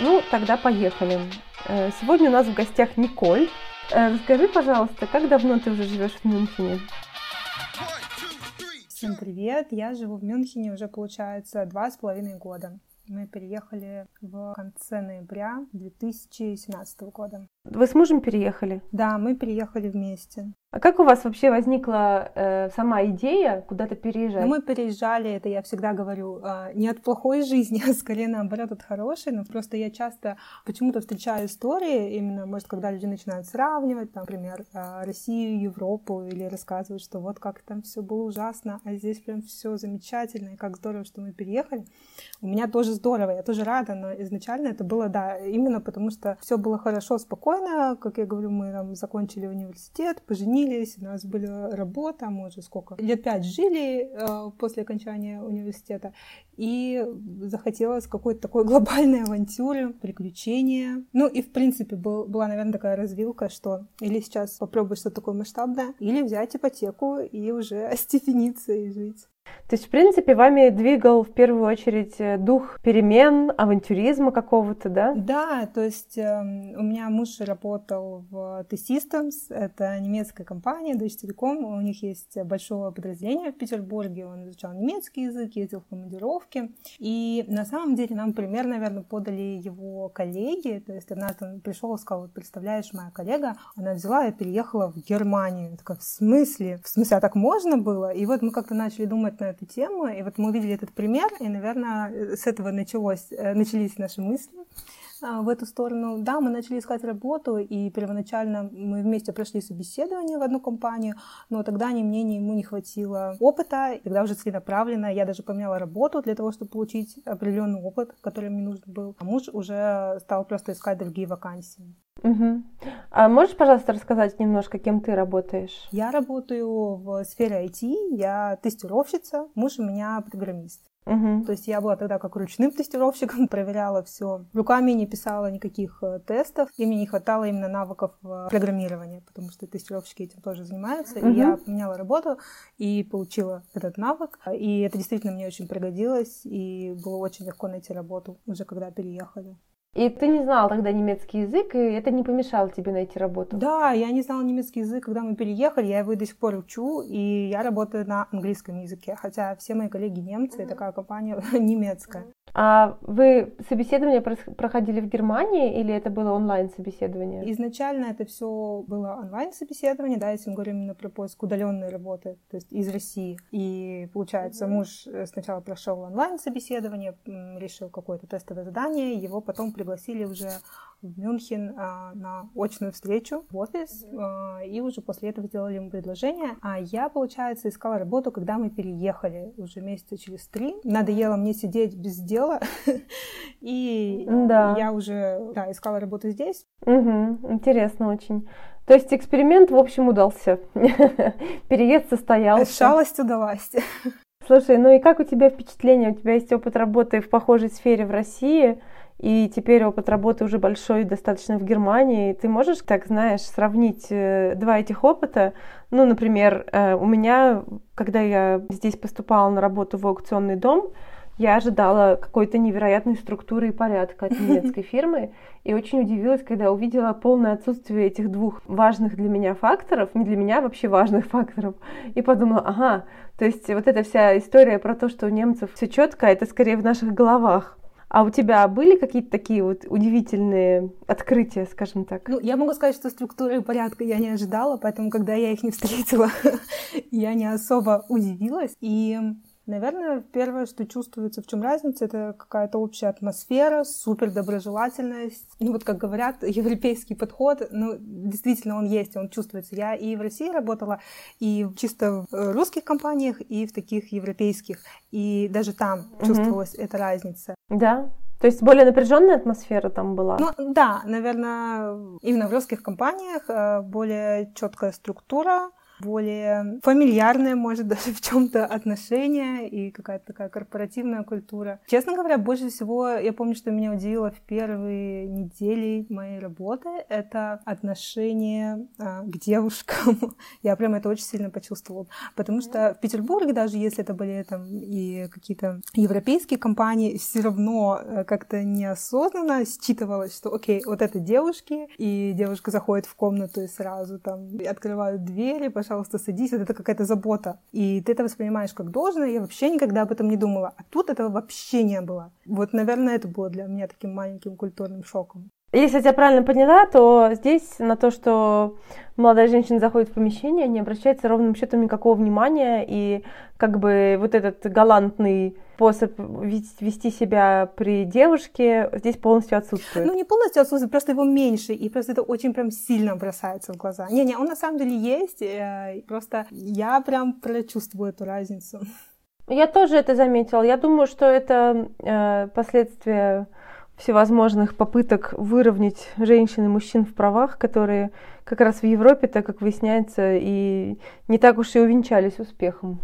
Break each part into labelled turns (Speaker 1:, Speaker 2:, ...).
Speaker 1: Ну, тогда поехали. Э, сегодня у нас в гостях Николь. Э, расскажи, пожалуйста, как давно ты уже живешь в Мюнхене?
Speaker 2: Всем привет! Я живу в Мюнхене уже, получается, два с половиной года. Мы переехали в конце ноября 2017 года.
Speaker 1: Вы с мужем переехали?
Speaker 2: Да, мы переехали вместе.
Speaker 1: А как у вас вообще возникла э, сама идея куда-то переезжать?
Speaker 2: Ну, мы переезжали, это я всегда говорю, э, не от плохой жизни, а скорее наоборот от хорошей, но просто я часто почему-то встречаю истории, именно, может, когда люди начинают сравнивать, там, например, э, Россию, Европу, или рассказывают, что вот как там все было ужасно, а здесь прям все замечательно, и как здорово, что мы переехали. У меня тоже здорово, я тоже рада, но изначально это было, да, именно потому что все было хорошо, спокойно, как я говорю, мы там закончили университет, поженились, женились, у нас была работа, мы уже сколько, лет пять жили э, после окончания университета, и захотелось какой-то такой глобальной авантюры, приключения. Ну и, в принципе, был, была, наверное, такая развилка, что или сейчас попробуешь что-то такое масштабное, или взять ипотеку и уже остепениться и жить.
Speaker 1: То есть, в принципе, вами двигал в первую очередь э, дух перемен, авантюризма какого-то, да?
Speaker 2: Да, то есть э, у меня муж работал в T-Systems, это немецкая компания, Deutsche Telekom, у них есть большое подразделение в Петербурге, он изучал немецкий язык, ездил в командировки, и на самом деле нам пример, наверное, подали его коллеги, то есть однажды он пришел и сказал, вот представляешь, моя коллега, она взяла и переехала в Германию. Я такая, в смысле? В смысле, а так можно было? И вот мы как-то начали думать на эту тему. И вот мы увидели этот пример, и, наверное, с этого началось, э, начались наши мысли в эту сторону. Да, мы начали искать работу, и первоначально мы вместе прошли собеседование в одну компанию, но тогда ни мне, ни ему не хватило опыта, и тогда уже целенаправленно я даже поменяла работу для того, чтобы получить определенный опыт, который мне нужен был. А муж уже стал просто искать другие вакансии.
Speaker 1: Угу. А можешь, пожалуйста, рассказать немножко, кем ты работаешь?
Speaker 2: Я работаю в сфере IT, я тестировщица, муж у меня программист.
Speaker 1: Угу.
Speaker 2: То есть я была тогда как ручным тестировщиком, проверяла все. Руками не писала никаких э, тестов, и мне не хватало именно навыков э, программирования, потому что тестировщики этим тоже занимаются. Угу. И я поменяла работу и получила этот навык. И это действительно мне очень пригодилось, и было очень легко найти работу уже когда переехали.
Speaker 1: И ты не знал тогда немецкий язык, и это не помешало тебе найти работу?
Speaker 2: Да, я не знала немецкий язык, когда мы переехали, я его до сих пор учу, и я работаю на английском языке, хотя все мои коллеги немцы, и такая компания немецкая.
Speaker 1: А вы собеседование проходили в Германии или это было онлайн-собеседование?
Speaker 2: Изначально это все было онлайн-собеседование, да, если мы говорим именно про поиск удаленной работы, то есть из России. И получается, муж э, сначала прошел онлайн-собеседование, решил какое-то тестовое задание, его потом пригласили уже в Мюнхен а, на очную встречу в офис, а, и уже после этого сделали ему предложение. А я, получается, искала работу, когда мы переехали уже месяца через три. Надоело мне сидеть без дела, и да. я уже да, искала работу здесь.
Speaker 1: Угу, интересно очень. То есть эксперимент, в общем, удался. Переезд состоялся.
Speaker 2: Шалость удалась.
Speaker 1: Слушай, ну и как у тебя впечатление? У тебя есть опыт работы в похожей сфере в России? И теперь опыт работы уже большой достаточно в Германии. Ты можешь, так знаешь, сравнить э, два этих опыта? Ну, например, э, у меня, когда я здесь поступала на работу в аукционный дом, я ожидала какой-то невероятной структуры и порядка от немецкой фирмы, и очень удивилась, когда увидела полное отсутствие этих двух важных для меня факторов, не для меня а вообще важных факторов, и подумала, ага, то есть вот эта вся история про то, что у немцев все четко, это скорее в наших головах. А у тебя были какие-то такие вот удивительные открытия, скажем так?
Speaker 2: Ну, я могу сказать, что структуры и порядка я не ожидала, поэтому, когда я их не встретила, я не особо удивилась. И Наверное, первое, что чувствуется, в чем разница, это какая-то общая атмосфера, супер доброжелательность. Ну вот, как говорят, европейский подход, ну, действительно он есть, он чувствуется. Я и в России работала, и чисто в русских компаниях, и в таких европейских. И даже там угу. чувствовалась эта разница.
Speaker 1: Да, то есть более напряженная атмосфера там была?
Speaker 2: Ну да, наверное, именно в русских компаниях э, более четкая структура, более фамильярное, может, даже в чем-то отношение и какая-то такая корпоративная культура. Честно говоря, больше всего я помню, что меня удивило в первые недели моей работы, это отношение а, к девушкам. я прям это очень сильно почувствовала. Потому что в Петербурге, даже если это были там и какие-то европейские компании, все равно э, как-то неосознанно считывалось, что окей, вот это девушки, и девушка заходит в комнату и сразу там открывают двери, пожалуйста, садись, вот это какая-то забота. И ты это воспринимаешь как должное, я вообще никогда об этом не думала. А тут этого вообще не было. Вот, наверное, это было для меня таким маленьким культурным шоком.
Speaker 1: Если я тебя правильно поняла, то здесь на то, что молодая женщина заходит в помещение, не обращается ровным счетом никакого внимания, и как бы вот этот галантный способ вести себя при девушке здесь полностью отсутствует.
Speaker 2: Ну, не полностью отсутствует, просто его меньше, и просто это очень прям сильно бросается в глаза. Не-не, он на самом деле есть, э, просто я прям прочувствую эту разницу.
Speaker 1: Я тоже это заметила. Я думаю, что это э, последствия всевозможных попыток выровнять женщин и мужчин в правах, которые как раз в Европе, так как выясняется, и не так уж и увенчались успехом.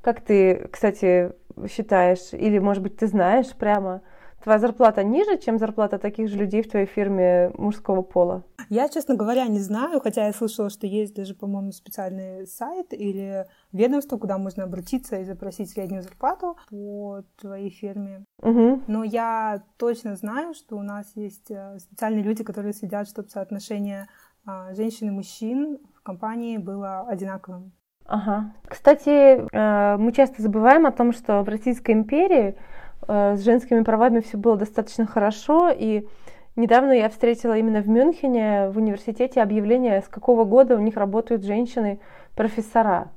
Speaker 1: Как ты, кстати, считаешь, или, может быть, ты знаешь прямо, твоя зарплата ниже, чем зарплата таких же людей в твоей фирме мужского пола?
Speaker 2: Я, честно говоря, не знаю, хотя я слышала, что есть даже, по-моему, специальный сайт или ведомство, куда можно обратиться и запросить среднюю зарплату по твоей фирме.
Speaker 1: Угу.
Speaker 2: Но я точно знаю, что у нас есть э, специальные люди, которые следят, чтобы соотношение а, женщин и мужчин в компании было одинаковым.
Speaker 1: Ага. Кстати, э, мы часто забываем о том, что в Российской империи с женскими правами все было достаточно хорошо, и недавно я встретила именно в Мюнхене в университете объявление, с какого года у них работают женщины-профессора.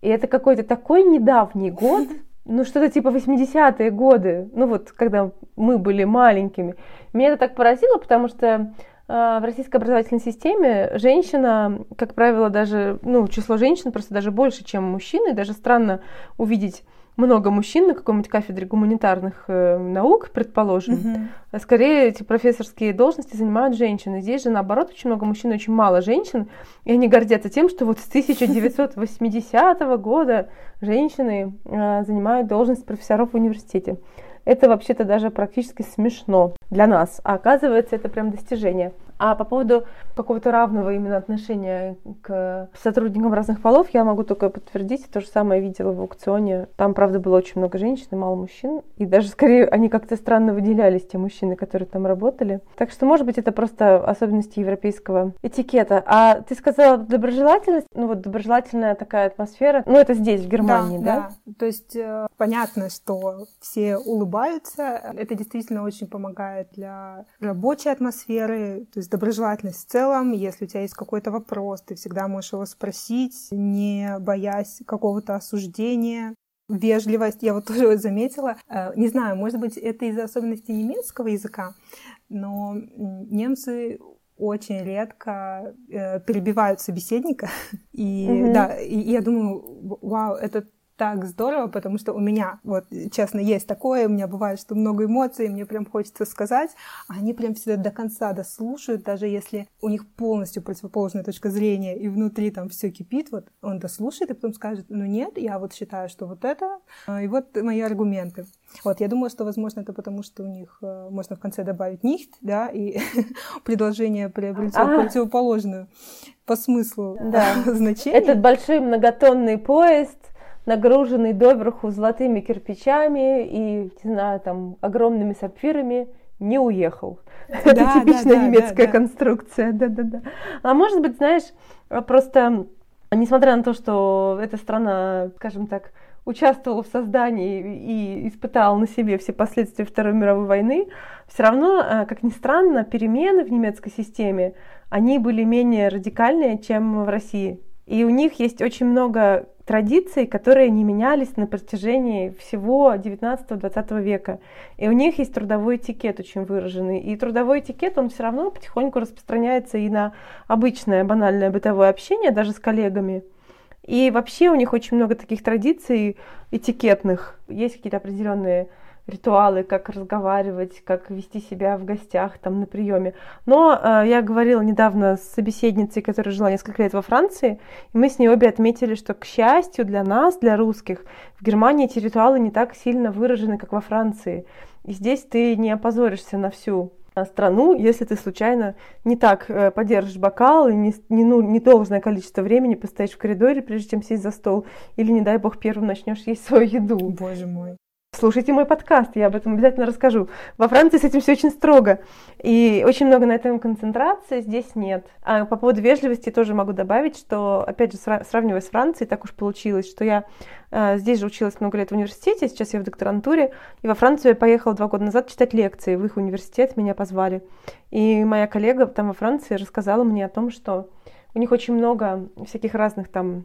Speaker 1: И это какой-то такой недавний год, ну что-то типа 80-е годы, ну вот когда мы были маленькими. Меня это так поразило, потому что э, в российской образовательной системе женщина, как правило, даже, ну, число женщин просто даже больше, чем мужчины. Даже странно увидеть много мужчин на какой-нибудь кафедре гуманитарных э, наук, предположим, mm-hmm. скорее эти профессорские должности занимают женщины. Здесь же, наоборот, очень много мужчин, очень мало женщин, и они гордятся тем, что вот с 1980 года женщины э, занимают должность профессоров в университете. Это вообще-то даже практически смешно для нас, а оказывается, это прям достижение. А по поводу какого-то равного именно отношения к сотрудникам разных полов, я могу только подтвердить. То же самое видела в аукционе. Там, правда, было очень много женщин и мало мужчин. И даже скорее они как-то странно выделялись, те мужчины, которые там работали. Так что, может быть, это просто особенности европейского этикета. А ты сказала доброжелательность. Ну вот доброжелательная такая атмосфера. Ну это здесь, в Германии, да?
Speaker 2: Да, да. То есть э, понятно, что все улыбаются. Это действительно очень помогает для рабочей атмосферы. То есть есть доброжелательность в целом. Если у тебя есть какой-то вопрос, ты всегда можешь его спросить, не боясь какого-то осуждения. Вежливость, я вот тоже вот заметила. Э, не знаю, может быть, это из-за особенностей немецкого языка, но немцы очень редко э, перебивают собеседника. И mm-hmm. да, и я думаю, вау, это так здорово, потому что у меня, вот, честно, есть такое, у меня бывает, что много эмоций, мне прям хочется сказать, а они прям всегда до конца дослушают, даже если у них полностью противоположная точка зрения, и внутри там все кипит, вот он дослушает, и потом скажет, ну нет, я вот считаю, что вот это, а, и вот мои аргументы. Вот, я думаю, что, возможно, это потому, что у них э, можно в конце добавить «нихт», да, и предложение приобретет противоположную по смыслу
Speaker 1: да. значение. Этот большой многотонный поезд нагруженный доверху золотыми кирпичами и, не знаю, там, огромными сапфирами, не уехал. Да, Это типичная да, немецкая да, конструкция, да-да-да. А может быть, знаешь, просто, несмотря на то, что эта страна, скажем так, участвовала в создании и испытала на себе все последствия Второй мировой войны, все равно, э, как ни странно, перемены в немецкой системе, они были менее радикальные, чем в России. И у них есть очень много традиций, которые не менялись на протяжении всего 19-20 века. И у них есть трудовой этикет очень выраженный. И трудовой этикет, он все равно потихоньку распространяется и на обычное банальное бытовое общение, даже с коллегами. И вообще у них очень много таких традиций этикетных. Есть какие-то определенные ритуалы, как разговаривать, как вести себя в гостях, там, на приеме. Но э, я говорила недавно с собеседницей, которая жила несколько лет во Франции, и мы с ней обе отметили, что, к счастью для нас, для русских, в Германии эти ритуалы не так сильно выражены, как во Франции. И здесь ты не опозоришься на всю страну, если ты случайно не так э, подержишь бокал и не, не, ну, не должное количество времени постоишь в коридоре, прежде чем сесть за стол, или, не дай бог, первым начнешь есть свою еду.
Speaker 2: Боже мой.
Speaker 1: Слушайте мой подкаст, я об этом обязательно расскажу. Во Франции с этим все очень строго. И очень много на этом концентрации, здесь нет. А по поводу вежливости тоже могу добавить, что, опять же, сравнивая с Францией, так уж получилось, что я э, здесь же училась много лет в университете, сейчас я в докторантуре, и во Францию я поехала два года назад читать лекции, в их университет меня позвали. И моя коллега там во Франции рассказала мне о том, что у них очень много всяких разных там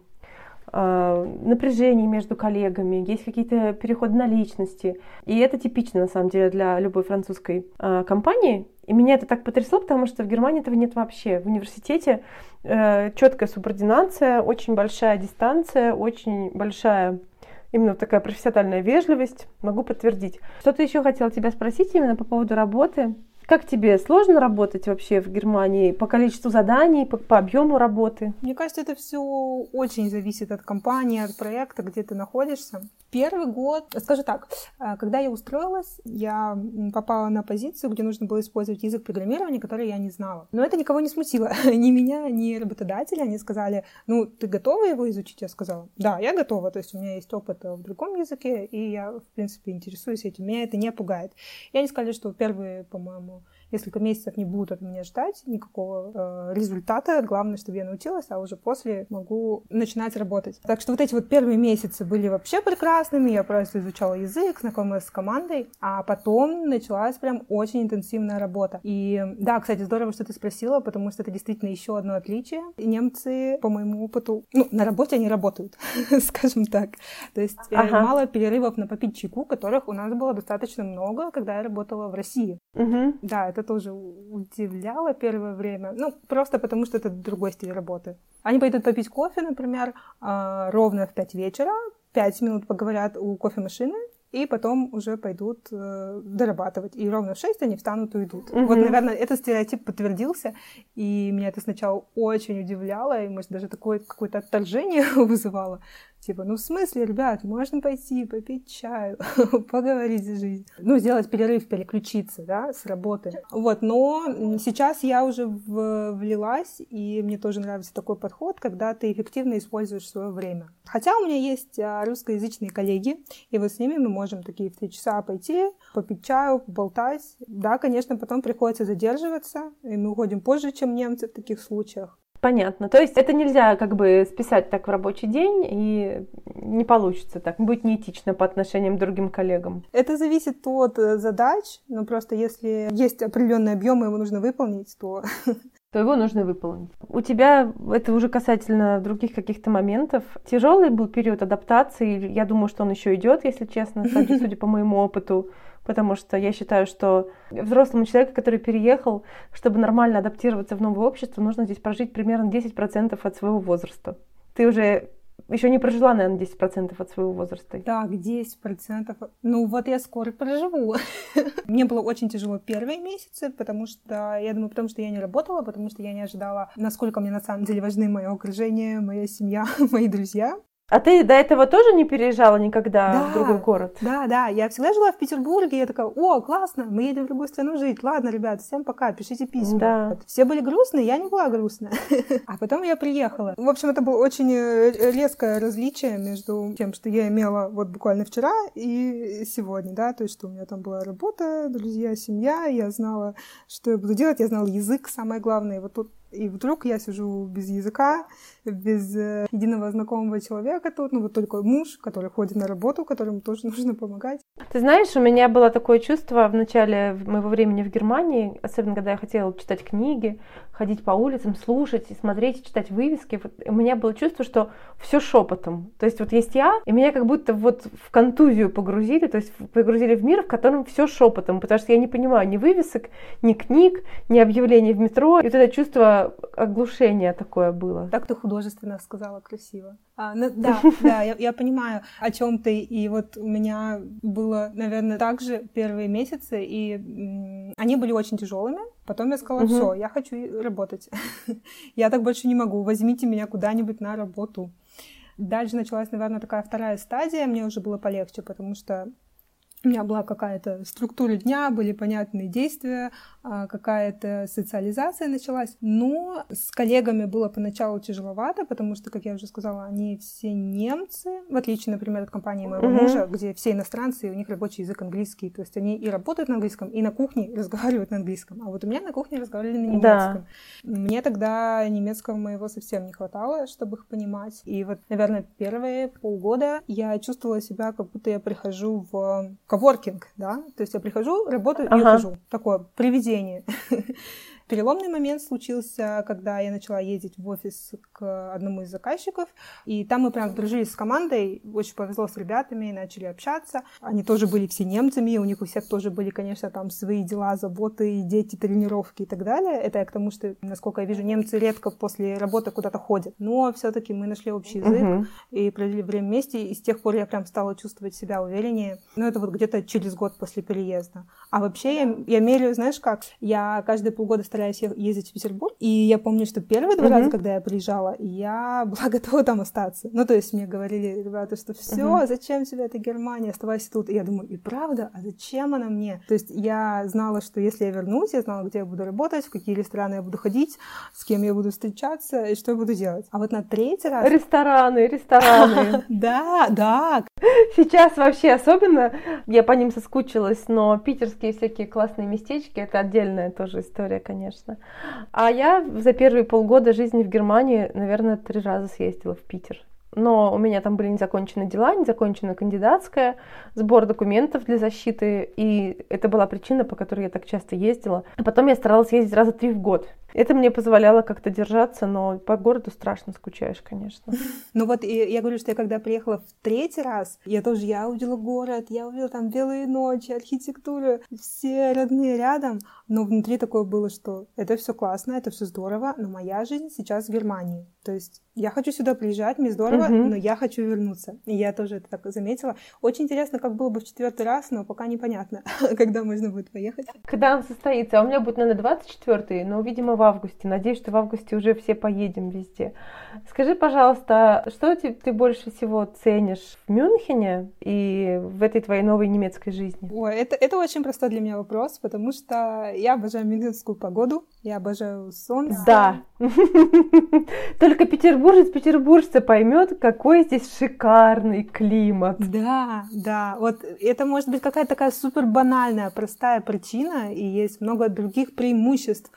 Speaker 1: напряжений между коллегами, есть какие-то переходы на личности. И это типично, на самом деле, для любой французской э, компании. И меня это так потрясло, потому что в Германии этого нет вообще. В университете э, четкая субординация, очень большая дистанция, очень большая именно такая профессиональная вежливость. Могу подтвердить. Что-то еще хотела тебя спросить именно по поводу работы. Как тебе сложно работать вообще в Германии по количеству заданий, по, по объему работы?
Speaker 2: Мне кажется, это все очень зависит от компании, от проекта, где ты находишься. Первый год, скажу так, э, когда я устроилась, я попала на позицию, где нужно было использовать язык программирования, который я не знала. Но это никого не смутило, ни меня, ни работодателя. Они сказали, ну, ты готова его изучить? Я сказала, да, я готова, то есть у меня есть опыт в другом языке, и я, в принципе, интересуюсь этим. Меня это не пугает. И они сказали, что первые, по-моему, несколько месяцев не будут от меня ждать никакого э, результата. Главное, чтобы я научилась, а уже после могу начинать работать. Так что вот эти вот первые месяцы были вообще прекрасными. Я просто изучала язык, знакомилась с командой, а потом началась прям очень интенсивная работа. И да, кстати, здорово, что ты спросила, потому что это действительно еще одно отличие. Немцы, по моему опыту, ну, на работе они работают, скажем так. То есть э, ага. мало перерывов на попить чайку, которых у нас было достаточно много, когда я работала в России. Угу. Да, это тоже удивляло первое время. Ну, просто потому что это другой стиль работы. Они пойдут попить кофе, например, а, ровно в 5 вечера, 5 минут поговорят у кофемашины, и потом уже пойдут э, дорабатывать. И ровно в 6 они встанут и уйдут. Угу. Вот, наверное, этот стереотип подтвердился, и меня это сначала очень удивляло, и, может, даже такое какое-то отторжение вызывало. Типа, ну в смысле, ребят, можно пойти попить чаю, поговорить за жизнь. Ну, сделать перерыв, переключиться, да, с работы. Вот, но сейчас я уже в, влилась, и мне тоже нравится такой подход, когда ты эффективно используешь свое время. Хотя у меня есть а, русскоязычные коллеги, и вот с ними мы можем такие в три часа пойти, попить чаю, поболтать. Да, конечно, потом приходится задерживаться, и мы уходим позже, чем немцы в таких случаях.
Speaker 1: Понятно. То есть это нельзя как бы списать так в рабочий день, и не получится так. Будет неэтично по отношению к другим коллегам.
Speaker 2: Это зависит от э, задач, но просто если есть определенный объем, его нужно выполнить, то
Speaker 1: то его нужно выполнить. У тебя, это уже касательно других каких-то моментов, тяжелый был период адаптации, я думаю, что он еще идет, если честно, судя по моему опыту потому что я считаю, что взрослому человеку, который переехал, чтобы нормально адаптироваться в новое общество, нужно здесь прожить примерно 10% от своего возраста. Ты уже еще не прожила, наверное, 10% от своего возраста.
Speaker 2: Так, 10%. Ну вот я скоро проживу. Мне было очень тяжело первые месяцы, потому что, я думаю, потому что я не работала, потому что я не ожидала, насколько мне на самом деле важны мое окружение, моя семья, мои друзья.
Speaker 1: А ты до этого тоже не переезжала никогда да, в другой город?
Speaker 2: Да, да. Я всегда жила в Петербурге. Я такая, о, классно, мы едем в другую страну жить. Ладно, ребят, всем пока, пишите письма. Да. Все были грустные, я не была грустная. А потом я приехала. В общем, это было очень э, резкое различие между тем, что я имела вот буквально вчера и сегодня, да, то есть, что у меня там была работа, друзья, семья, я знала, что я буду делать, я знала язык, самое главное. Вот тут и вдруг я сижу без языка, без э, единого знакомого человека тут, ну вот только муж, который ходит на работу, которому тоже нужно помогать.
Speaker 1: Ты знаешь, у меня было такое чувство в начале моего времени в Германии, особенно когда я хотела читать книги, ходить по улицам, слушать и смотреть, читать вывески. Вот у меня было чувство, что все шепотом. То есть вот есть я, и меня как будто вот в контузию погрузили, то есть погрузили в мир, в котором все шепотом, потому что я не понимаю ни вывесок, ни книг, ни объявлений в метро. И вот это чувство оглушения такое было.
Speaker 2: Так ты художественно сказала, красиво. А, ну, да, да, я, я понимаю, о чем ты. И вот у меня был было, наверное, также первые месяцы, и они были очень тяжелыми. Потом я сказала, угу. все, я хочу работать. я так больше не могу, возьмите меня куда-нибудь на работу. Дальше началась, наверное, такая вторая стадия, мне уже было полегче, потому что у меня была какая-то структура дня, были понятные действия, а, какая-то социализация началась. Но с коллегами было поначалу тяжеловато, потому что, как я уже сказала, они все немцы, в отличие, например, от компании моего mm-hmm. мужа, где все иностранцы, и у них рабочий язык английский. То есть они и работают на английском, и на кухне разговаривают на английском. А вот у меня на кухне разговаривали на немецком. Да. Мне тогда немецкого моего совсем не хватало, чтобы их понимать. И вот, наверное, первые полгода я чувствовала себя, как будто я прихожу в коворкинг, да, то есть я прихожу, работаю ага. и ухожу. Такое привидение. Переломный момент случился, когда я начала ездить в офис к одному из заказчиков, и там мы прям дружили с командой, очень повезло с ребятами, начали общаться. Они тоже были все немцами, у них у всех тоже были, конечно, там свои дела, заботы, дети, тренировки и так далее. Это я к тому, что, насколько я вижу, немцы редко после работы куда-то ходят. Но все-таки мы нашли общий язык uh-huh. и провели время вместе, и с тех пор я прям стала чувствовать себя увереннее. Ну, это вот где-то через год после переезда. А вообще я, я меряю, знаешь как, я каждые полгода стараюсь ездить в Петербург. И я помню, что первые два mm-hmm. раза, когда я приезжала, я была готова там остаться. Ну, то есть мне говорили ребята, что все, mm-hmm. зачем тебе эта Германия, оставайся тут. И я думаю, и правда, а зачем она мне? То есть я знала, что если я вернусь, я знала, где я буду работать, в какие рестораны я буду ходить, с кем я буду встречаться и что я буду делать. А вот на третий раз...
Speaker 1: Рестораны, рестораны.
Speaker 2: Да, да.
Speaker 1: Сейчас вообще особенно, я по ним соскучилась, но питерские всякие классные местечки, это отдельная тоже история, конечно. А я за первые полгода жизни в Германии, наверное, три раза съездила в Питер но у меня там были незаконченные дела, незаконченная кандидатская, сбор документов для защиты, и это была причина, по которой я так часто ездила. А потом я старалась ездить раза три в год. Это мне позволяло как-то держаться, но по городу страшно скучаешь, конечно.
Speaker 2: Ну вот я говорю, что я когда приехала в третий раз, я тоже, я увидела город, я увидела там белые ночи, архитектуру, все родные рядом, но внутри такое было, что это все классно, это все здорово, но моя жизнь сейчас в Германии. То есть я хочу сюда приезжать, мне здорово, uh-huh. но я хочу вернуться. И я тоже это так заметила. Очень интересно, как было бы в четвертый раз, но пока непонятно, когда можно будет поехать.
Speaker 1: Когда он состоится? А у меня будет, наверное, 24-й, но, видимо, в августе. Надеюсь, что в августе уже все поедем везде. Скажи, пожалуйста, что ты, ты больше всего ценишь в Мюнхене и в этой твоей новой немецкой жизни?
Speaker 2: Ой, это, это очень простой для меня вопрос, потому что я обожаю мюнхенскую погоду, я обожаю солнце.
Speaker 1: Да. Только петербуржец петербуржца поймет, какой здесь шикарный климат.
Speaker 2: Да, да. Вот это может быть какая-то такая супер банальная, простая причина, и есть много других преимуществ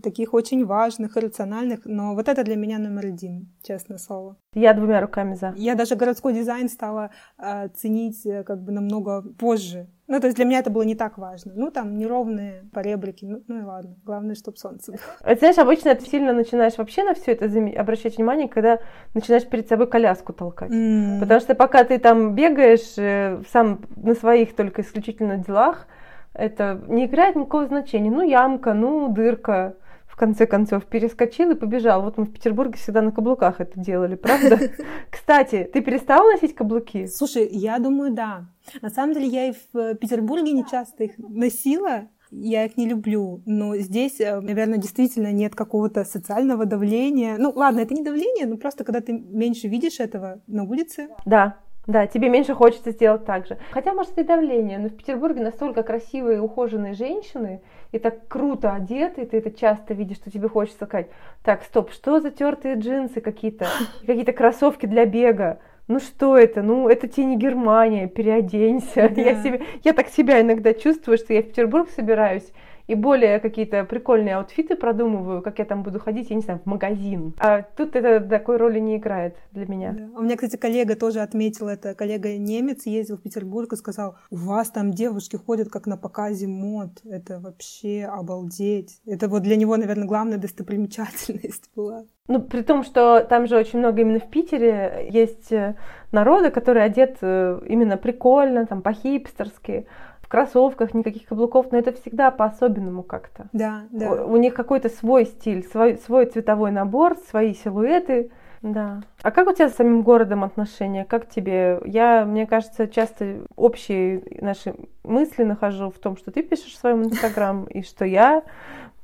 Speaker 2: таких очень важных рациональных, но вот это для меня номер один, честное слово.
Speaker 1: Я двумя руками за.
Speaker 2: Я даже городской дизайн стала э, ценить э, как бы намного позже. Ну, то есть для меня это было не так важно. Ну, там неровные поребрики, ну, ну и ладно. Главное, чтобы солнце было.
Speaker 1: Это, знаешь, обычно ты сильно начинаешь вообще на все это обращать внимание, когда начинаешь перед собой коляску толкать. Mm. Потому что пока ты там бегаешь э, сам на своих только исключительно делах, это не играет никакого значения. Ну, ямка, ну, дырка в конце концов перескочил и побежал. Вот мы в Петербурге всегда на каблуках это делали, правда? Кстати, ты перестала носить каблуки?
Speaker 2: Слушай, я думаю, да. На самом деле я и в Петербурге не часто их носила, я их не люблю, но здесь, э, наверное, действительно нет какого-то социального давления. Ну, ладно, это не давление, но просто когда ты меньше видишь этого на улице.
Speaker 1: Да, да, тебе меньше хочется сделать так же. Хотя, может, и давление, но в Петербурге настолько красивые ухоженные женщины, и так круто одеты, ты это часто видишь, что тебе хочется сказать, так, стоп, что за тертые джинсы какие-то, какие-то кроссовки для бега, ну что это? Ну, это тебе не Германия, переоденься. Да. Я, себе, я так себя иногда чувствую, что я в Петербург собираюсь, и более какие-то прикольные аутфиты продумываю, как я там буду ходить, я не знаю, в магазин. А тут это такой роли не играет для меня.
Speaker 2: Да. У меня, кстати, коллега тоже отметил это. Коллега немец ездил в Петербург и сказал, у вас там девушки ходят как на показе мод. Это вообще обалдеть. Это вот для него, наверное, главная достопримечательность была.
Speaker 1: Ну, при том, что там же очень много именно в Питере есть э, народа, который одет э, именно прикольно, там, по-хипстерски кроссовках, никаких каблуков, но это всегда по-особенному как-то.
Speaker 2: Да, да.
Speaker 1: У, у них какой-то свой стиль, свой, свой цветовой набор, свои силуэты, Да. А как у тебя с самим городом отношения? Как тебе? Я, мне кажется, часто общие наши мысли нахожу в том, что ты пишешь в своем инстаграм, и что я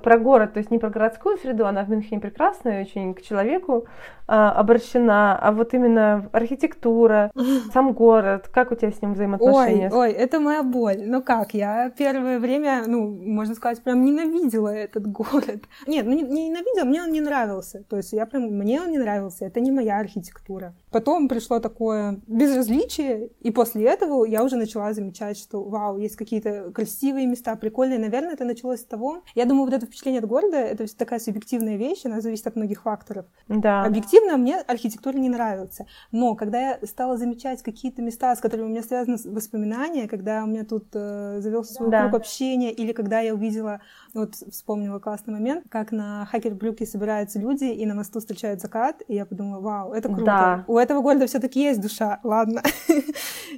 Speaker 1: про город, то есть не про городскую среду, она в Мюнхене прекрасная, очень к человеку а, обращена, а вот именно архитектура, сам город, как у тебя с ним взаимоотношения?
Speaker 2: Ой, ой, это моя боль. Ну как, я первое время, ну, можно сказать, прям ненавидела этот город. Нет, ну не, не ненавидела, мне он не нравился. То есть я прям, мне он не нравился, это не моя архитектура. Потом пришло такое безразличие, и после этого я уже начала замечать, что, вау, есть какие-то красивые места, прикольные. Наверное, это началось с того, я думаю, вот это впечатление от города, это такая субъективная вещь, она зависит от многих факторов.
Speaker 1: Да.
Speaker 2: Объективно мне архитектура не нравится, но когда я стала замечать какие-то места, с которыми у меня связаны воспоминания, когда у меня тут э, завелся свой да. круг общения, или когда я увидела, вот вспомнила классный момент, как на Хакербрюке собираются люди и на мосту встречают закат, и я подумала, вау, это круто. Да. У этого города все-таки есть душа, ладно.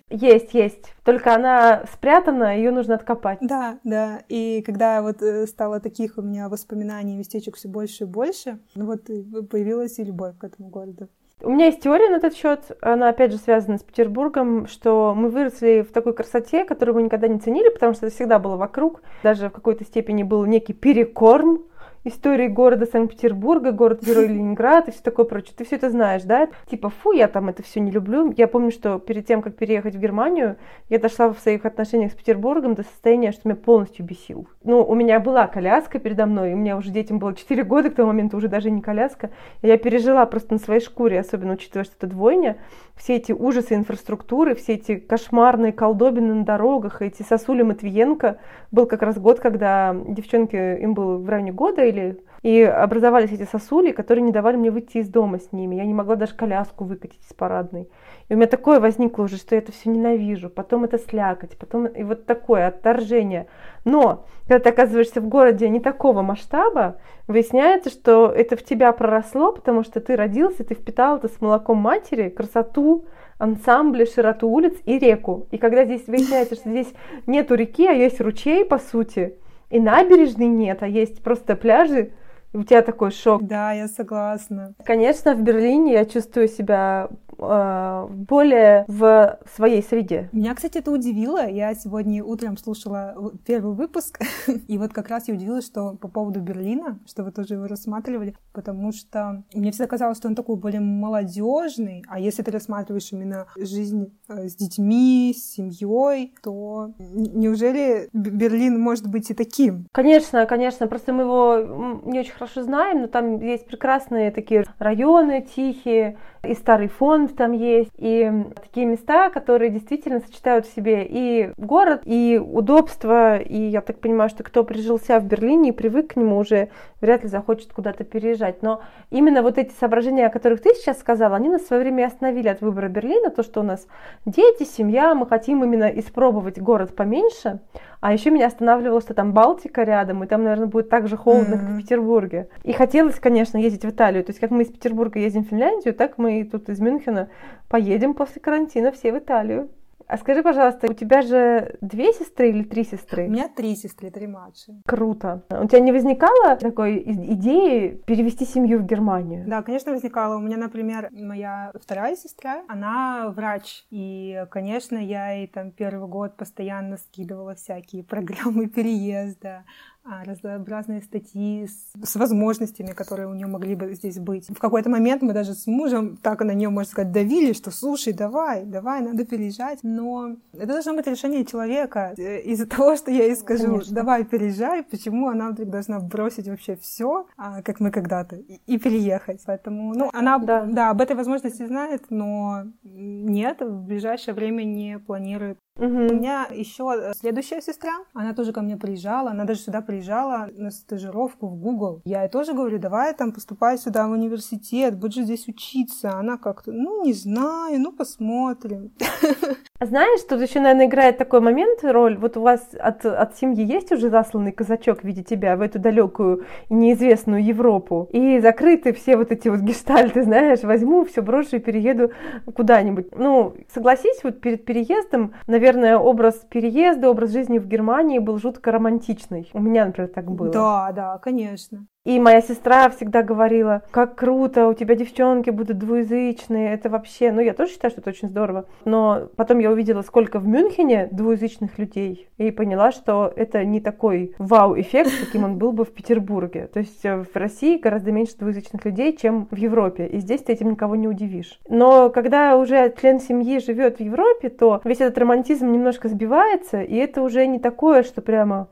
Speaker 1: Есть, есть. Только она спрятана, ее нужно откопать.
Speaker 2: Да, да. И когда вот э, стало таких у меня воспоминаний местечек все больше и больше, ну вот появилась и любовь к этому городу.
Speaker 1: У меня есть теория на этот счет, она опять же связана с Петербургом, что мы выросли в такой красоте, которую мы никогда не ценили, потому что это всегда было вокруг. Даже в какой-то степени был некий перекорм истории города Санкт-Петербурга, город-герой Ленинград и все такое прочее. Ты все это знаешь, да? Типа, фу, я там это все не люблю. Я помню, что перед тем, как переехать в Германию, я дошла в своих отношениях с Петербургом до состояния, что меня полностью бесил. Ну, у меня была коляска передо мной, у меня уже детям было 4 года к тому моменту, уже даже не коляска. И я пережила просто на своей шкуре, особенно учитывая, что это двойня, все эти ужасы инфраструктуры, все эти кошмарные колдобины на дорогах, эти сосули Матвиенко. Был как раз год, когда девчонки, им было в районе года или... И образовались эти сосули, которые не давали мне выйти из дома с ними. Я не могла даже коляску выкатить из парадной. И у меня такое возникло уже, что я это все ненавижу. Потом это слякоть, потом и вот такое отторжение. Но когда ты оказываешься в городе не такого масштаба, выясняется, что это в тебя проросло, потому что ты родился, ты впитал это с молоком матери, красоту, ансамбли, широту улиц и реку. И когда здесь выясняется, что здесь нету реки, а есть ручей, по сути, и набережной нет, а есть просто пляжи, у тебя такой шок.
Speaker 2: Да, я согласна.
Speaker 1: Конечно, в Берлине я чувствую себя э, более в своей среде.
Speaker 2: Меня, кстати, это удивило. Я сегодня утром слушала первый выпуск, и вот как раз я удивилась, что по поводу Берлина, что вы тоже его рассматривали, потому что мне всегда казалось, что он такой более молодежный, а если ты рассматриваешь именно жизнь э, с детьми, с семьей, то неужели Берлин может быть и таким?
Speaker 1: Конечно, конечно. Просто мы его не очень хорошо знаем, но там есть прекрасные такие районы тихие, и старый фонд там есть, и такие места, которые действительно сочетают в себе и город, и удобство, и я так понимаю, что кто прижился в Берлине и привык к нему уже, вряд ли захочет куда-то переезжать. Но именно вот эти соображения, о которых ты сейчас сказала, они нас в свое время остановили от выбора Берлина, то, что у нас дети, семья, мы хотим именно испробовать город поменьше, а еще меня останавливало, что там Балтика рядом, и там, наверное, будет так же холодно, mm-hmm. как в Петербурге. И хотелось, конечно, ездить в Италию. То есть, как мы из Петербурга ездим в Финляндию, так мы тут из Мюнхена поедем после карантина все в Италию. А скажи, пожалуйста, у тебя же две сестры или три сестры?
Speaker 2: У меня три сестры, три младшие.
Speaker 1: Круто. У тебя не возникало такой идеи перевести семью в Германию?
Speaker 2: Да, конечно, возникало. У меня, например, моя вторая сестра, она врач. И, конечно, я ей там первый год постоянно скидывала всякие программы переезда, разнообразные статьи с, с возможностями, которые у нее могли бы здесь быть. В какой-то момент мы даже с мужем так на нее, можно сказать, давили, что слушай, давай, давай, надо переезжать. Но это должно быть решение человека. Э, из-за того, что я ей скажу, Конечно. давай переезжай, почему она вдруг должна бросить вообще все, а, как мы когда-то, и, и переехать. Поэтому, ну, она, да. да, об этой возможности знает, но нет, в ближайшее время не планирует Угу. У меня еще э, следующая сестра, она тоже ко мне приезжала, она даже сюда приезжала на стажировку в Google. Я ей тоже говорю, давай там поступай сюда в университет, будешь здесь учиться. Она как-то, ну не знаю, ну посмотрим.
Speaker 1: Знаешь, тут еще, наверное, играет такой момент, роль. Вот у вас от, от семьи есть уже засланный казачок в виде тебя в эту далекую и неизвестную Европу. И закрыты все вот эти вот гештальты, знаешь, возьму, все брошу и перееду куда-нибудь. Ну, согласись, вот перед переездом, наверное, образ переезда, образ жизни в Германии был жутко романтичный. У меня, например, так было.
Speaker 2: Да, да, конечно.
Speaker 1: И моя сестра всегда говорила, как круто, у тебя девчонки будут двуязычные, это вообще... Ну, я тоже считаю, что это очень здорово. Но потом я увидела, сколько в Мюнхене двуязычных людей, и поняла, что это не такой вау-эффект, каким он был бы в Петербурге. То есть э, в России гораздо меньше двуязычных людей, чем в Европе, и здесь ты этим никого не удивишь. Но когда уже член семьи живет в Европе, то весь этот романтизм немножко сбивается, и это уже не такое, что прямо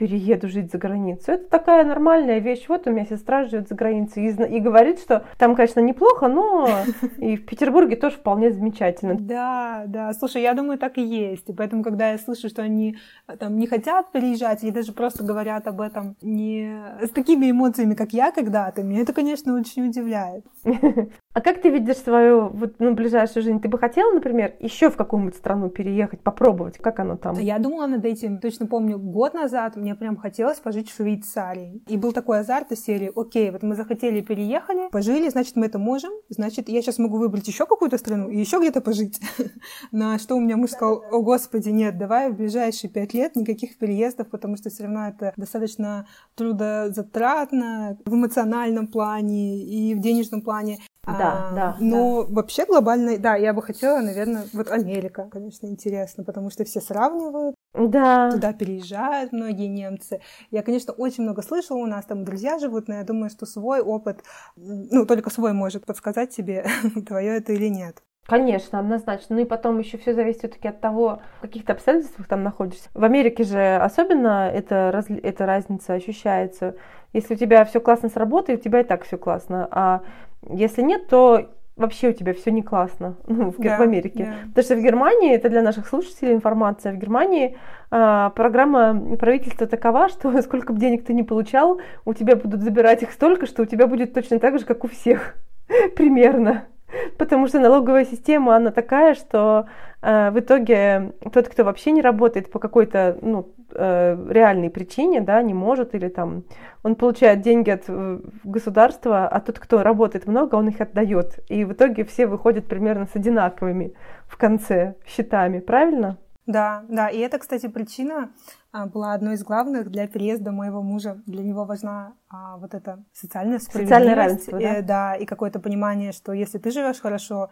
Speaker 1: перееду жить за границу. Это такая нормальная вещь. Вот у меня сестра живет за границей и, и говорит, что там, конечно, неплохо, но и в Петербурге тоже вполне замечательно.
Speaker 2: Да, да. Слушай, я думаю, так и есть. И поэтому, когда я слышу, что они э, там не хотят переезжать или даже просто говорят об этом не с такими эмоциями, как я когда-то, меня это, конечно, очень удивляет.
Speaker 1: А как ты видишь свою вот, ну, ближайшую жизнь? Ты бы хотела, например, еще в какую-нибудь страну переехать, попробовать? Как оно там?
Speaker 2: Я думала над этим, точно помню, год назад мне прям хотелось пожить в Швейцарии. И был такой азарт из серии, окей, вот мы захотели, переехали, пожили, значит, мы это можем, значит, я сейчас могу выбрать еще какую-то страну и еще где-то пожить. На что у меня муж сказал, о господи, нет, давай в ближайшие пять лет никаких переездов, потому что все равно это достаточно трудозатратно в эмоциональном плане и в денежном плане.
Speaker 1: Да, а, да.
Speaker 2: Но
Speaker 1: да.
Speaker 2: вообще глобально, да, я бы хотела, наверное, вот Америка, конечно, интересно, потому что все сравнивают.
Speaker 1: Да.
Speaker 2: Туда переезжают многие немцы. Я, конечно, очень много слышала, у нас там друзья живут, но я думаю, что свой опыт, ну, только свой может подсказать тебе, твое это или нет.
Speaker 1: Конечно, однозначно. Ну и потом еще все зависит все-таки от того, в каких то обстоятельствах там находишься. В Америке же особенно эта, раз... эта разница ощущается. Если у тебя все классно с работой, у тебя и так все классно. А если нет, то вообще у тебя все не классно ну, в, да, в Америке. Да. Потому что в Германии, это для наших слушателей информация, в Германии а, программа правительства такова, что сколько бы денег ты ни получал, у тебя будут забирать их столько, что у тебя будет точно так же, как у всех. Примерно. Потому что налоговая система, она такая, что э, в итоге тот, кто вообще не работает по какой-то ну, э, реальной причине, да, не может, или там он получает деньги от э, государства, а тот, кто работает много, он их отдает. И в итоге все выходят примерно с одинаковыми в конце счетами, правильно?
Speaker 2: Да, да, и это, кстати, причина была одной из главных для переезда моего мужа. Для него важна а, вот эта социальная справедливость. Социальное равенство, да? И, да, и какое-то понимание, что если ты живешь хорошо,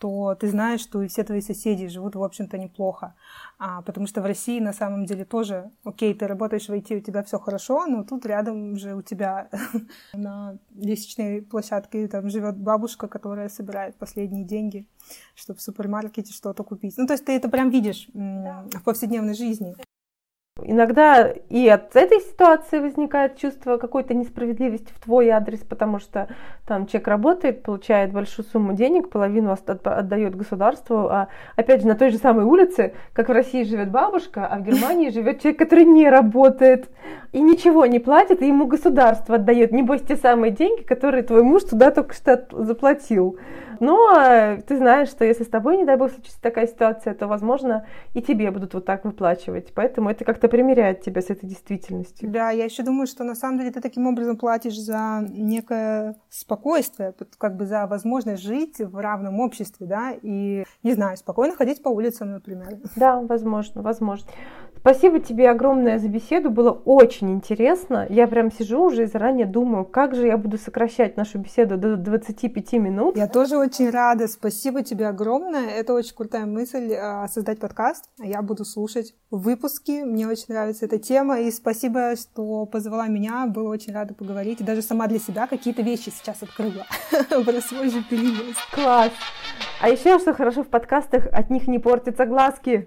Speaker 2: то ты знаешь, что и все твои соседи живут, в общем-то, неплохо. А, потому что в России на самом деле тоже, окей, ты работаешь в IT, у тебя все хорошо, но тут рядом же у тебя на лестничной площадке там живет бабушка, которая собирает последние деньги, чтобы в супермаркете что-то купить. Ну, то есть ты это прям видишь в повседневной жизни.
Speaker 1: Иногда и от этой ситуации возникает чувство какой-то несправедливости в твой адрес, потому что там человек работает, получает большую сумму денег, половину отдает государству, а опять же на той же самой улице, как в России живет бабушка, а в Германии живет человек, который не работает и ничего не платит, и ему государство отдает, небось, те самые деньги, которые твой муж туда только что заплатил. Но э, ты знаешь, что если с тобой, не дай бог, случится такая ситуация, то, возможно, и тебе будут вот так выплачивать. Поэтому это как-то примеряет тебя с этой действительностью.
Speaker 2: Да, я еще думаю, что на самом деле ты таким образом платишь за некое спокойствие, как бы за возможность жить в равном обществе, да, и, не знаю, спокойно ходить по улицам, например.
Speaker 1: Да, возможно, возможно. Спасибо тебе огромное за беседу, было очень интересно. Я прям сижу уже и заранее думаю, как же я буду сокращать нашу беседу до 25 минут.
Speaker 2: Я тоже очень рада, спасибо тебе огромное. Это очень крутая мысль а, создать подкаст. Я буду слушать выпуски, мне очень нравится эта тема, и спасибо, что позвала меня, была очень рада поговорить, и даже сама для себя какие-то вещи сейчас открыла про свой же переезд.
Speaker 1: Класс! А еще что хорошо в подкастах, от них не портятся глазки.